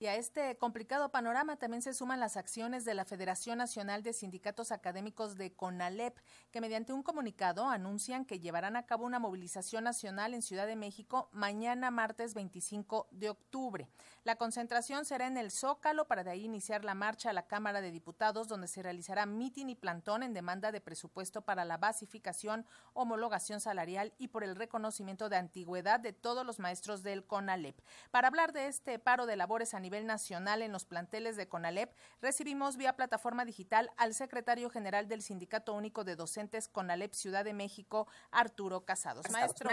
Y a este complicado panorama también se suman las acciones de la Federación Nacional de Sindicatos Académicos de CONALEP, que mediante un comunicado anuncian que llevarán a cabo una movilización nacional en Ciudad de México mañana martes 25 de octubre. La concentración será en el Zócalo para de ahí iniciar la marcha a la Cámara de Diputados, donde se realizará mitin y plantón en demanda de presupuesto para la basificación, homologación salarial y por el reconocimiento de antigüedad de todos los maestros del CONALEP. Para hablar de este paro de labores a nivel nacional en los planteles de CONALEP, recibimos vía plataforma digital al secretario general del Sindicato Único de Docentes CONALEP Ciudad de México, Arturo Casados. Maestro,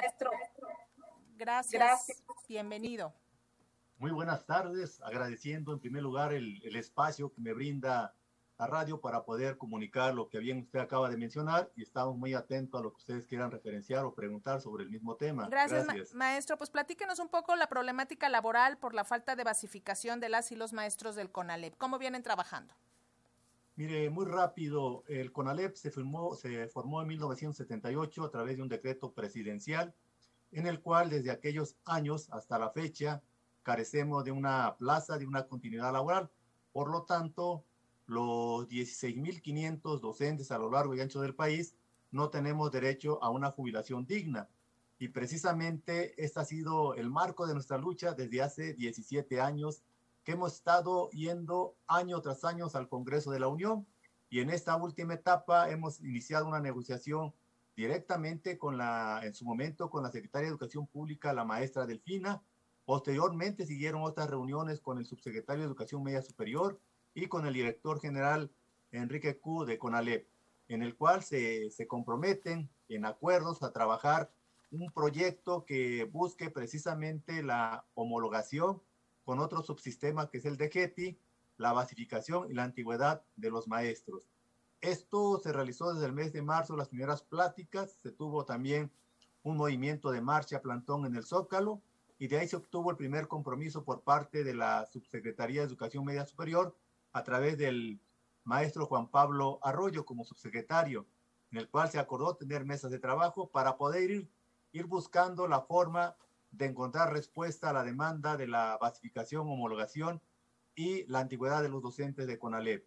gracias. Bienvenido. Muy buenas tardes, agradeciendo en primer lugar el, el espacio que me brinda a radio para poder comunicar lo que bien usted acaba de mencionar y estamos muy atentos a lo que ustedes quieran referenciar o preguntar sobre el mismo tema. Gracias, maestro. Pues platíquenos un poco la problemática laboral por la falta de basificación de las y los maestros del CONALEP. ¿Cómo vienen trabajando? Mire, muy rápido, el CONALEP se formó, se formó en 1978 a través de un decreto presidencial en el cual desde aquellos años hasta la fecha carecemos de una plaza, de una continuidad laboral. Por lo tanto, los 16.500 docentes a lo largo y ancho del país no tenemos derecho a una jubilación digna. Y precisamente este ha sido el marco de nuestra lucha desde hace 17 años que hemos estado yendo año tras año al Congreso de la Unión y en esta última etapa hemos iniciado una negociación directamente con la, en su momento, con la Secretaria de Educación Pública, la maestra Delfina. Posteriormente siguieron otras reuniones con el subsecretario de Educación Media Superior, y con el director general Enrique Q de CONALEP, en el cual se, se comprometen en acuerdos a trabajar un proyecto que busque precisamente la homologación con otro subsistema que es el de GETI, la basificación y la antigüedad de los maestros. Esto se realizó desde el mes de marzo, las primeras pláticas, se tuvo también un movimiento de marcha plantón en el Zócalo y de ahí se obtuvo el primer compromiso por parte de la Subsecretaría de Educación Media Superior a través del maestro Juan Pablo Arroyo como subsecretario, en el cual se acordó tener mesas de trabajo para poder ir, ir buscando la forma de encontrar respuesta a la demanda de la basificación, homologación y la antigüedad de los docentes de CONALEP.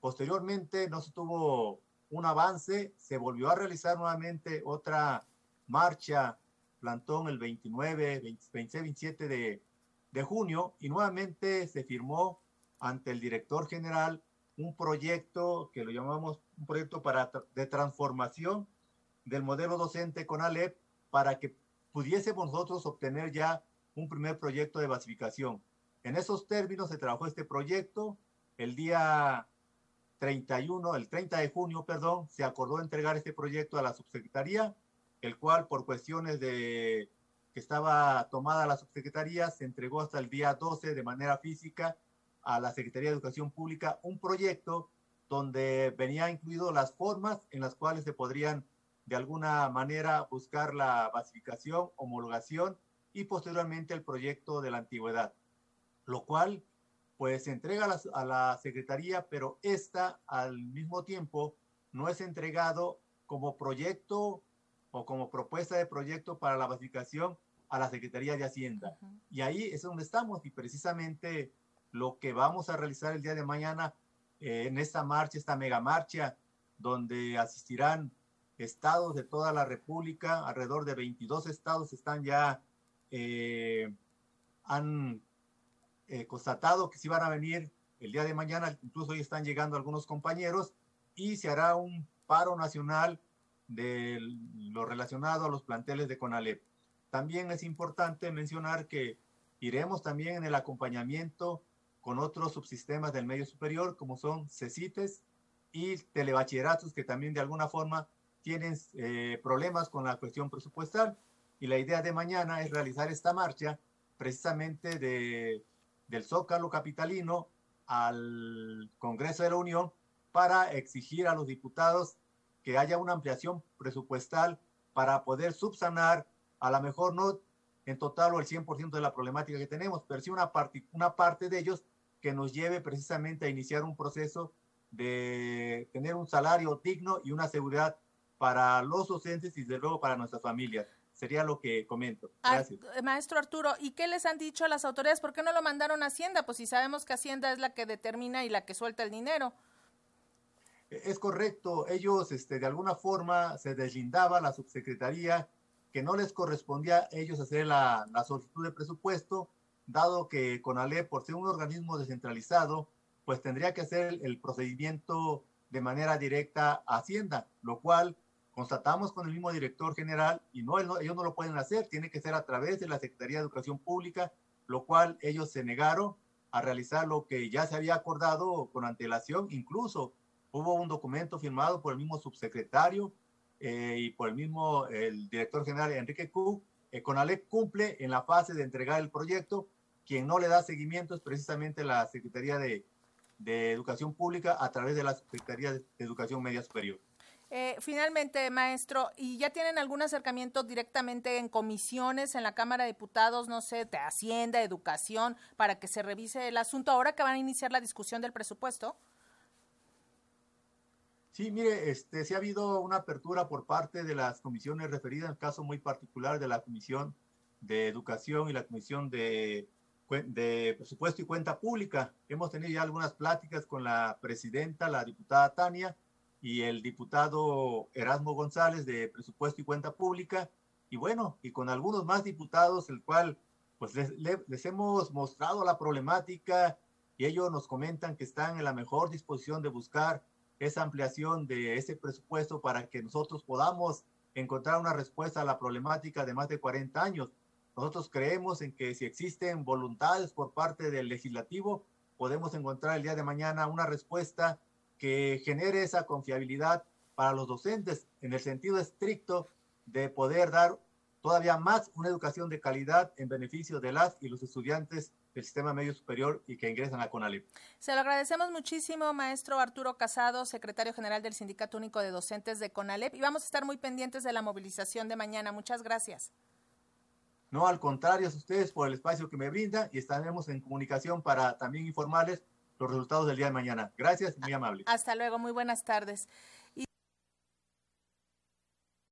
Posteriormente no se tuvo un avance, se volvió a realizar nuevamente otra marcha, plantón el 29, 26, 27 de, de junio y nuevamente se firmó ante el director general un proyecto que lo llamamos un proyecto para, de transformación del modelo docente con ALEP para que pudiésemos nosotros obtener ya un primer proyecto de basificación. En esos términos se trabajó este proyecto. El día 31, el 30 de junio, perdón, se acordó entregar este proyecto a la subsecretaría, el cual por cuestiones de que estaba tomada la subsecretaría se entregó hasta el día 12 de manera física a la Secretaría de Educación Pública un proyecto donde venía incluido las formas en las cuales se podrían de alguna manera buscar la basificación, homologación y posteriormente el proyecto de la antigüedad, lo cual pues se entrega a la, a la Secretaría, pero esta al mismo tiempo no es entregado como proyecto o como propuesta de proyecto para la basificación a la Secretaría de Hacienda. Uh -huh. Y ahí es donde estamos y precisamente lo que vamos a realizar el día de mañana eh, en esta marcha, esta mega marcha, donde asistirán estados de toda la República, alrededor de 22 estados están ya, eh, han eh, constatado que sí van a venir el día de mañana, incluso hoy están llegando algunos compañeros, y se hará un paro nacional de lo relacionado a los planteles de CONALEP. También es importante mencionar que iremos también en el acompañamiento con otros subsistemas del medio superior, como son CECITES y telebachilleratos, que también de alguna forma tienen eh, problemas con la cuestión presupuestal. Y la idea de mañana es realizar esta marcha precisamente de, del Zócalo Capitalino al Congreso de la Unión para exigir a los diputados que haya una ampliación presupuestal para poder subsanar, a lo mejor no en total o el 100% de la problemática que tenemos, pero sí una parte, una parte de ellos que nos lleve precisamente a iniciar un proceso de tener un salario digno y una seguridad para los docentes y desde luego para nuestras familias. sería lo que comento. Gracias. maestro Arturo, ¿y qué les han dicho las autoridades? ¿Por qué no lo mandaron a Hacienda? Pues si sabemos que Hacienda es la que determina y la que suelta el dinero. Es correcto, ellos este, de alguna forma se deslindaba la subsecretaría que no les correspondía a ellos hacer la, la solicitud de presupuesto, dado que CONALE, por ser un organismo descentralizado, pues tendría que hacer el procedimiento de manera directa a Hacienda, lo cual constatamos con el mismo director general y no, ellos no lo pueden hacer, tiene que ser a través de la Secretaría de Educación Pública, lo cual ellos se negaron a realizar lo que ya se había acordado con antelación, incluso hubo un documento firmado por el mismo subsecretario eh, y por el mismo el director general Enrique Q. Eh, Conalep cumple en la fase de entregar el proyecto. Quien no le da seguimiento es precisamente la Secretaría de, de Educación Pública a través de la Secretaría de Educación Media Superior. Eh, finalmente, maestro, ¿y ya tienen algún acercamiento directamente en comisiones en la Cámara de Diputados, no sé, de Hacienda, Educación, para que se revise el asunto ahora que van a iniciar la discusión del presupuesto? Sí, mire, este, sí ha habido una apertura por parte de las comisiones referidas, en el caso muy particular de la Comisión de Educación y la Comisión de, de Presupuesto y Cuenta Pública. Hemos tenido ya algunas pláticas con la presidenta, la diputada Tania, y el diputado Erasmo González de Presupuesto y Cuenta Pública, y bueno, y con algunos más diputados, el cual pues les, les hemos mostrado la problemática y ellos nos comentan que están en la mejor disposición de buscar esa ampliación de ese presupuesto para que nosotros podamos encontrar una respuesta a la problemática de más de 40 años. Nosotros creemos en que si existen voluntades por parte del legislativo, podemos encontrar el día de mañana una respuesta que genere esa confiabilidad para los docentes en el sentido estricto de poder dar todavía más una educación de calidad en beneficio de las y los estudiantes del sistema medio superior y que ingresan a CONALEP. Se lo agradecemos muchísimo, maestro Arturo Casado, secretario general del Sindicato Único de Docentes de CONALEP, y vamos a estar muy pendientes de la movilización de mañana. Muchas gracias. No, al contrario, a ustedes por el espacio que me brinda y estaremos en comunicación para también informarles los resultados del día de mañana. Gracias, muy amable. Hasta luego, muy buenas tardes.